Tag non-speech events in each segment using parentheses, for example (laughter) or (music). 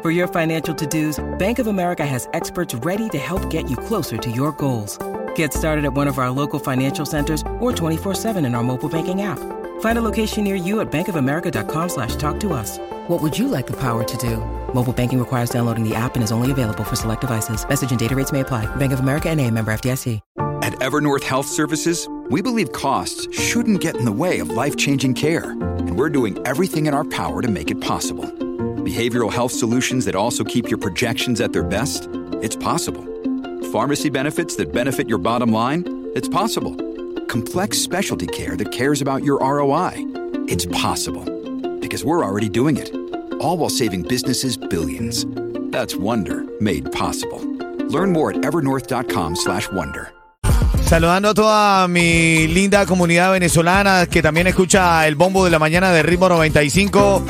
For your financial to-dos, Bank of America has experts ready to help get you closer to your goals. Get started at one of our local financial centers or 24-7 in our mobile banking app. Find a location near you at bankofamerica.com slash talk to us. What would you like the power to do? Mobile banking requires downloading the app and is only available for select devices. Message and data rates may apply. Bank of America and a member FDIC. At Evernorth Health Services, we believe costs shouldn't get in the way of life-changing care. And we're doing everything in our power to make it possible. Behavioral health solutions that also keep your projections at their best? It's possible. Pharmacy benefits that benefit your bottom line? It's possible. Complex specialty care that cares about your ROI? It's possible. Because we're already doing it. All while saving businesses billions. That's Wonder made possible. Learn more at evernorth.com slash wonder. Saludando a toda mi linda comunidad venezolana que también escucha el bombo de la mañana de Ritmo 95.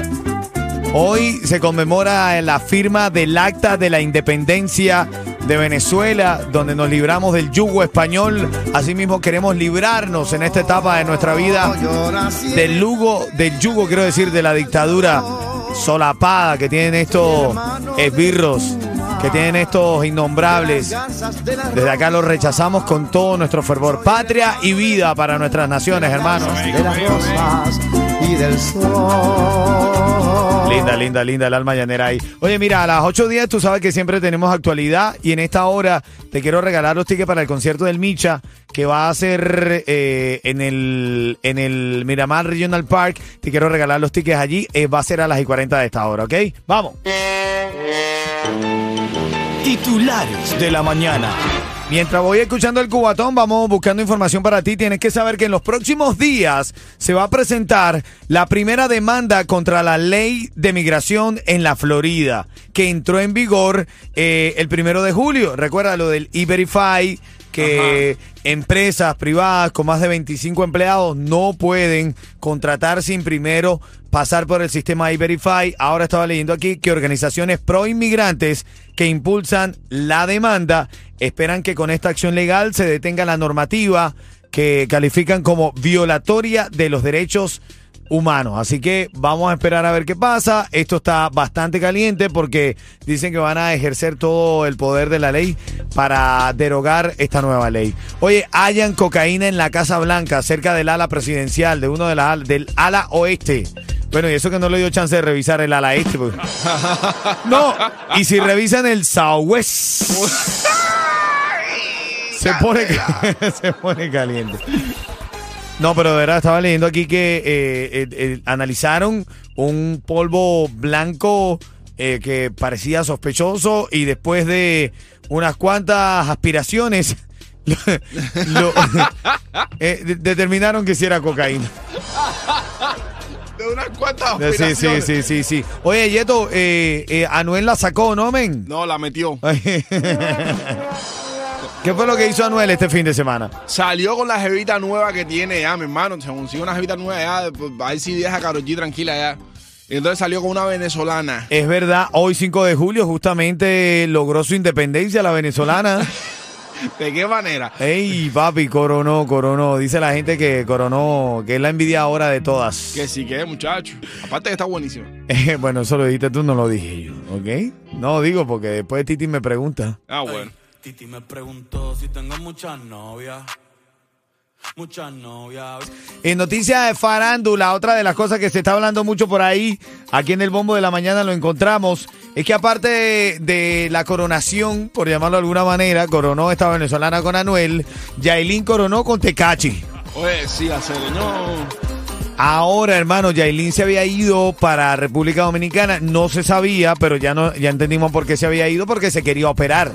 Hoy se conmemora la firma del Acta de la Independencia de Venezuela, donde nos libramos del yugo español. Asimismo, queremos librarnos en esta etapa de nuestra vida del yugo, del yugo, quiero decir, de la dictadura solapada que tienen estos esbirros, que tienen estos innombrables. Desde acá los rechazamos con todo nuestro fervor. Patria y vida para nuestras naciones, hermanos. de las rosas y del sol. Linda, linda, linda el alma llanera ahí. Oye, mira, a las 8.10 tú sabes que siempre tenemos actualidad y en esta hora te quiero regalar los tickets para el concierto del Micha que va a ser eh, en, el, en el Miramar Regional Park. Te quiero regalar los tickets allí. Eh, va a ser a las y 40 de esta hora, ¿ok? Vamos. Titulares de la mañana. Mientras voy escuchando el cubatón, vamos buscando información para ti. Tienes que saber que en los próximos días se va a presentar la primera demanda contra la ley de migración en la Florida, que entró en vigor eh, el primero de julio. Recuerda lo del E-Verify, que empresas privadas con más de 25 empleados no pueden contratar sin primero pasar por el sistema E-Verify. Ahora estaba leyendo aquí que organizaciones pro inmigrantes que impulsan la demanda esperan que con esta acción legal se detenga la normativa que califican como violatoria de los derechos humanos. Así que vamos a esperar a ver qué pasa. Esto está bastante caliente porque dicen que van a ejercer todo el poder de la ley para derogar esta nueva ley. Oye, hayan cocaína en la Casa Blanca, cerca del ala presidencial, de uno de las del ala oeste. Bueno, y eso que no le dio chance de revisar el ala este. porque- (laughs) No, y si revisan el Southwest. (laughs) Se pone, (laughs) se pone caliente. No, pero de verdad estaba leyendo aquí que eh, eh, eh, analizaron un polvo blanco eh, que parecía sospechoso y después de unas cuantas aspiraciones (laughs) lo- (laughs) eh, de- determinaron que sí era cocaína. De unas cuantas Sí, sí, sí, sí, sí. Oye, Yeto, eh, eh, Anuel la sacó, ¿no, men? No, la metió. ¿Qué fue lo que hizo Anuel este fin de semana? Salió con la jevita nueva que tiene ya, mi hermano. Se consigue una jevita nueva ya. pues, A ver si deja a Karol G tranquila ya. Y entonces salió con una venezolana. Es verdad, hoy 5 de julio justamente logró su independencia la venezolana. (laughs) ¿De qué manera? Ey, papi, coronó, coronó. Dice la gente que coronó, que es la envidia ahora de todas. Que sí que, muchacho. Aparte que está buenísimo. (laughs) Bueno, eso lo dijiste tú, no lo dije yo, ¿ok? No digo porque después Titi me pregunta. Ah, bueno. Titi me preguntó si tengo muchas novias. Muchas novias. En noticias de farándula, otra de las cosas que se está hablando mucho por ahí, aquí en el Bombo de la Mañana lo encontramos, es que aparte de, de la coronación, por llamarlo de alguna manera, coronó esta venezolana con Anuel, Yailin coronó con Tecachi. Oye, sí, hacer no. Ahora, hermano, Yailin se había ido para República Dominicana, no se sabía, pero ya no, ya entendimos por qué se había ido, porque se quería operar.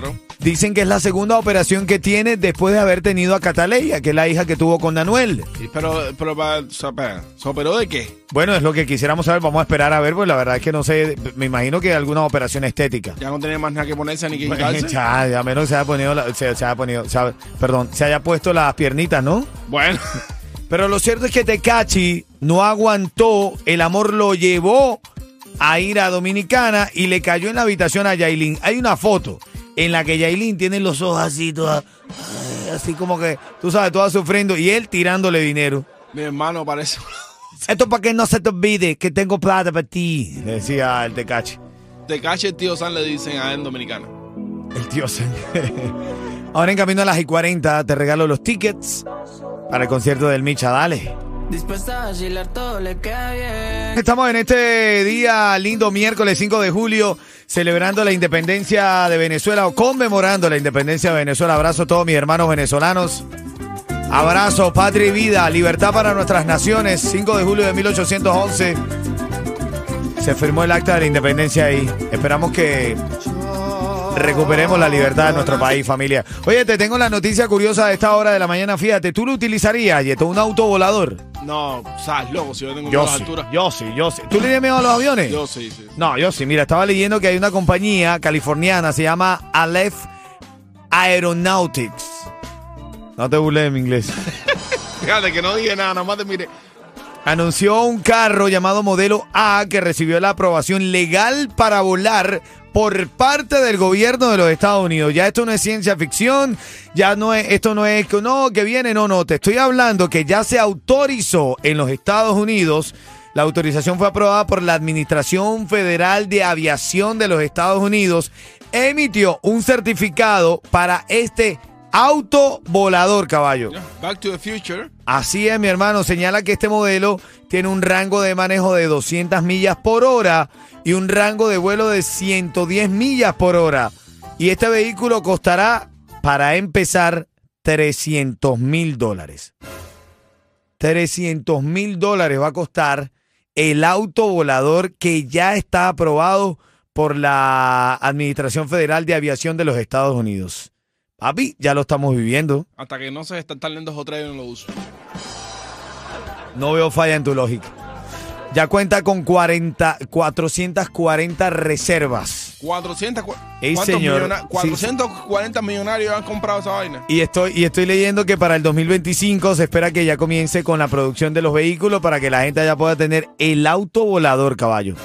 Claro. Dicen que es la segunda operación que tiene después de haber tenido a Cataleya, que es la hija que tuvo con. Sí, Pero, pero, ¿se operó de qué? Bueno, es lo que quisiéramos saber. Vamos a esperar a ver, pues la verdad es que no sé. Me imagino que alguna operación estética. Ya no tenía más nada que ponerse ni que quitarse. ya, ya menos se haya ponido, la- se, se haya ponido, se ha- perdón, se haya puesto las piernitas, ¿no? Bueno, (laughs) Pero lo cierto es que Tecachi no aguantó, el amor lo llevó a ir a Dominicana y le cayó en la habitación a Yailin. Hay una foto en la que Yailin tiene los ojos así, toda, así como que, tú sabes, toda sufriendo y él tirándole dinero. mi hermano parece. Esto para que no se te olvide que tengo plata para ti, le decía el Tecachi. Te cache el tío San le dicen a él en Dominicana. El tío Sen. Ahora en camino a las y 40 te regalo los tickets para el concierto del Micha, dale. Dispuesta a le queda bien. Estamos en este día lindo miércoles 5 de julio celebrando la independencia de Venezuela o conmemorando la independencia de Venezuela. Abrazo a todos mis hermanos venezolanos. Abrazo, patria y vida, libertad para nuestras naciones. 5 de julio de 1811 se firmó el acta de la independencia ahí. Esperamos que recuperemos la libertad de nuestro país, familia. Oye, te tengo la noticia curiosa de esta hora de la mañana. Fíjate, ¿tú lo utilizarías, Yeto, un auto volador? No, sabes, loco, si yo tengo miedo Yo a las sí, alturas. yo sí, yo sí. ¿Tú le tienes miedo a los aviones? Yo sí, sí. No, yo sí. Mira, estaba leyendo que hay una compañía californiana, se llama Aleph Aeronautics. No te burles de mi inglés. (laughs) Fíjate que no dije nada, nada más te mire. Anunció un carro llamado Modelo A que recibió la aprobación legal para volar por parte del gobierno de los Estados Unidos. Ya esto no es ciencia ficción, ya no es, esto no es que no, que viene, no, no, te estoy hablando que ya se autorizó en los Estados Unidos. La autorización fue aprobada por la Administración Federal de Aviación de los Estados Unidos. Emitió un certificado para este auto volador, caballo. Back to the Future. Así es, mi hermano. Señala que este modelo tiene un rango de manejo de 200 millas por hora y un rango de vuelo de 110 millas por hora. Y este vehículo costará, para empezar, 300 mil dólares. 300 mil dólares va a costar el auto volador que ya está aprobado por la Administración Federal de Aviación de los Estados Unidos. Papi, ya lo estamos viviendo. Hasta que no se están tan lentos otra vez yo no lo uso. No veo falla en tu lógica. Ya cuenta con 40, 440 reservas. 400, cu- Ey, ¿cuántos señor. millona- Sí, 440 millonarios han comprado esa vaina. Y estoy, y estoy leyendo que para el 2025 se espera que ya comience con la producción de los vehículos para que la gente ya pueda tener el auto volador, caballo.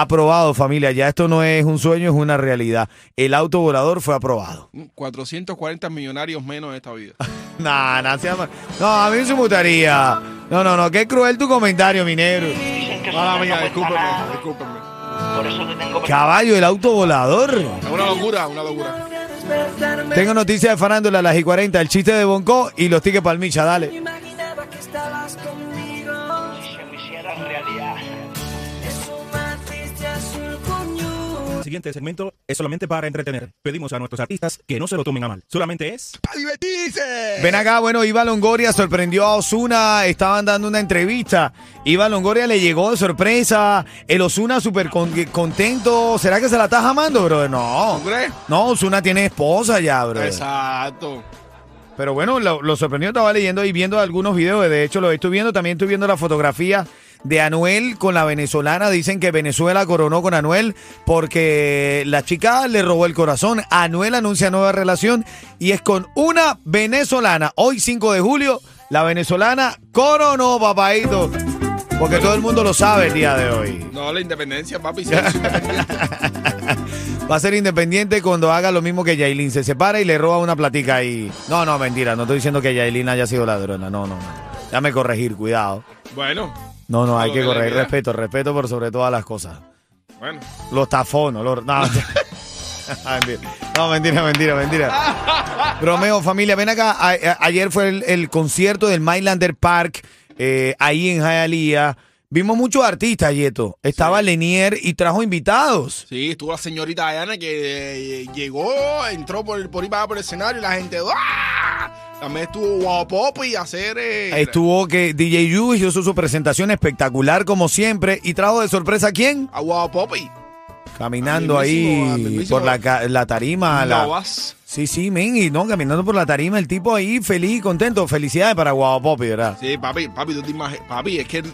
Aprobado, familia. Ya esto no es un sueño, es una realidad. El auto volador fue aprobado. 440 millonarios menos en esta vida. (laughs) Nah, nah, llama- No, a mí se me gustaría. No, no, no. Qué cruel tu comentario, mi negro. Mala mía, discúlpeme, discúlpeme. Caballo, el auto volador. Es una locura, una locura. Tengo noticias de farándula a las y 40, el chiste de Bonco y los tickets para el Micha, dale. Siguiente segmento es solamente para entretener. Pedimos a nuestros artistas que no se lo tomen a mal. Solamente es ¡Para divertirse! Ven acá, bueno, Iva Longoria sorprendió a Osuna, estaban dando una entrevista. Iva Longoria le llegó de sorpresa, el Osuna súper con- contento. ¿Será que se la está jamando, bro? No. ¿Tú crees? No, Osuna tiene esposa ya, bro. Exacto. Pero bueno, lo, lo sorprendió, estaba leyendo y viendo algunos videos, de hecho lo estoy viendo, también estoy viendo la fotografía de Anuel con la venezolana, dicen que Venezuela coronó con Anuel porque la chica le robó el corazón, Anuel anuncia nueva relación y es con una venezolana, hoy 5 de julio, la venezolana coronó, papadito, porque todo el mundo lo sabe el día de hoy. No, la independencia, papi. sí. (laughs) Va a ser independiente cuando haga lo mismo que Yailin. Se separa y le roba una platica y. No, no, mentira. No estoy diciendo que Yailin haya sido ladrona. No, no, no. Déjame corregir, cuidado. bueno, No, no, hay que queda. Respeto, respeto por sobre todas las cosas. bueno. Los tafonos, los. No, (laughs) Ah, mentira. no, mentira, mentira, mentira. Bromeo, familia. Ven acá. A- ayer fue el, el concierto del Mylander Park, eh, ahí en Hialeah. Vimos muchos artistas, Yeto. Estaba Lenier y trajo invitados. Sí, estuvo la señorita Diana que eh, llegó, entró por, por ahí para por el escenario y la gente. ¡ah! También estuvo Guapop y hacer. eh, Estuvo que DJ Yu hizo su presentación espectacular como siempre y trajo de sorpresa a quién? A Guapop y. Caminando al ahí mismísimo por la, la tarima. la-. Sí, sí, men, y no, caminando por la tarima, el tipo ahí feliz, contento. Felicidades para Guapopi, ¿verdad? Sí, papi, papi, tú te imaginas. Papi, es que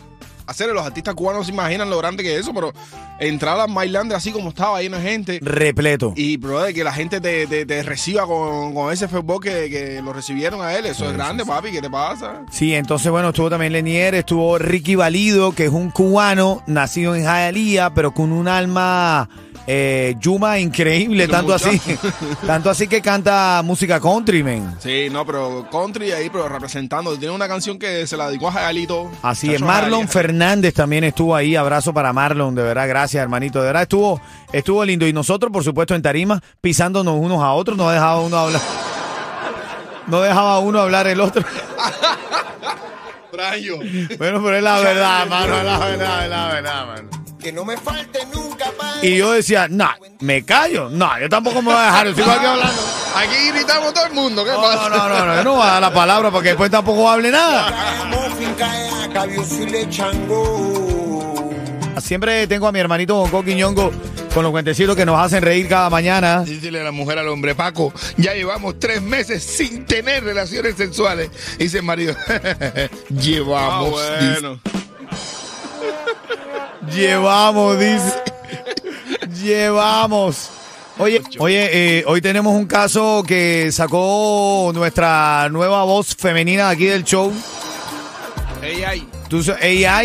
hacer los artistas cubanos no se imaginan lo grande que es eso, pero entrar a Mailander así como estaba, lleno de gente. Repleto. Y, brother, que la gente te, te- te reciba con, con ese fútbol que, que lo recibieron a él. Eso es grande, papi. ¿Qué te pasa? Sí, entonces, bueno, estuvo también Lenier, estuvo Ricky Valido, que es un cubano nacido en Hialeah, pero con un alma eh, yuma increíble, tanto así, (laughs) tanto así que canta música country, man. Sí, no, pero country ahí, pero representando. Tiene una canción que se la dedicó a Jagalito. Así es, Marlon. Fernández también estuvo ahí, abrazo para Marlon, de verdad, gracias hermanito, de verdad estuvo, estuvo lindo y nosotros, por supuesto, en tarima, pisándonos unos a otros, no dejaba uno hablar, no dejaba uno hablar el otro. (laughs) Bueno, pero es la verdad, mano, es la verdad, es la verdad, mano. Que no me falte nunca, pa. Y yo decía, no, me callo, no, yo tampoco me voy a dejar, yo sigo aquí hablando. Aquí gritamos todo el mundo. ¿Qué No, pasa? no, no, no, yo no voy a dar la palabra porque después tampoco hable nada. Siempre tengo a mi hermanito Bonco Quiñongo con los cuentecitos que nos hacen reír cada mañana. Dícele a la mujer al hombre, Paco, ya llevamos tres meses sin tener relaciones sexuales. Dice el marido, (laughs) Ah, llevamos. dice. bueno. Llevamos, dice. Llevamos. Oye, oye, eh, hoy tenemos un caso que sacó nuestra nueva voz femenina aquí del show. Ay. Tú, sa- ella.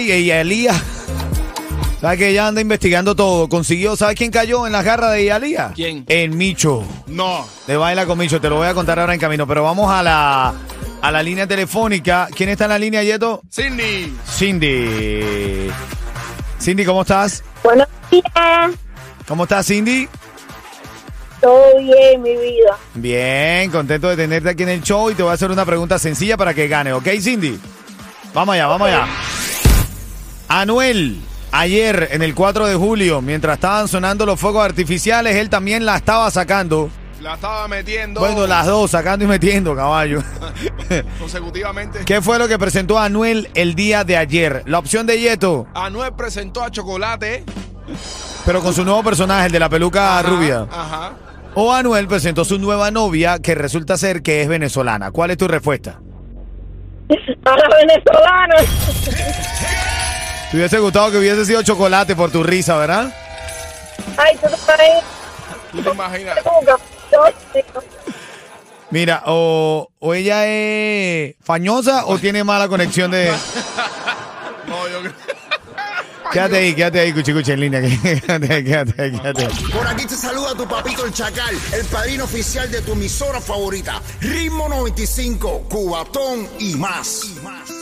¿Sabes que ella anda investigando todo? Consiguió, ¿sabes quién cayó en la garra de Elía? ¿Quién? En Micho. No. De baila con Micho, te lo voy a contar ahora en camino. Pero vamos a la, a la línea telefónica. ¿Quién está en la línea, Yeto? Sidney. Cindy. Cindy, ¿cómo estás? Buenos días. ¿Cómo estás, Cindy? Todo bien, mi vida. Bien, contento de tenerte aquí en el show y te voy a hacer una pregunta sencilla para que gane, ¿ok, Cindy? Vamos allá, vamos allá. Anuel, ayer en el 4 de julio, mientras estaban sonando los fuegos artificiales, él también la estaba sacando. La estaba metiendo. Bueno, las dos, sacando y metiendo, caballo. (laughs) Consecutivamente. ¿Qué fue lo que presentó Anuel el día de ayer? La opción de Yeto, Anuel presentó a Chocolate. pero con su nuevo personaje, el de la peluca Ajá, rubia. Ajá. O Anuel presentó su nueva novia, que resulta ser que es venezolana. ¿Cuál es tu respuesta? A la venezolana. Te hubiese gustado que hubiese sido chocolate por tu risa, ¿verdad? Ay, tú sabes. ¿Tú te imaginas? Mira, o, o ella es fañosa o tiene mala conexión de... No, yo creo. Quédate ahí, quédate ahí, cuchi, cuchi, en línea. Quédate ahí, quédate ahí, quédate ahí. Por aquí te saluda tu papito el Chacal, el padrino oficial de tu emisora favorita, Ritmo 95, Cubatón y más. Y más.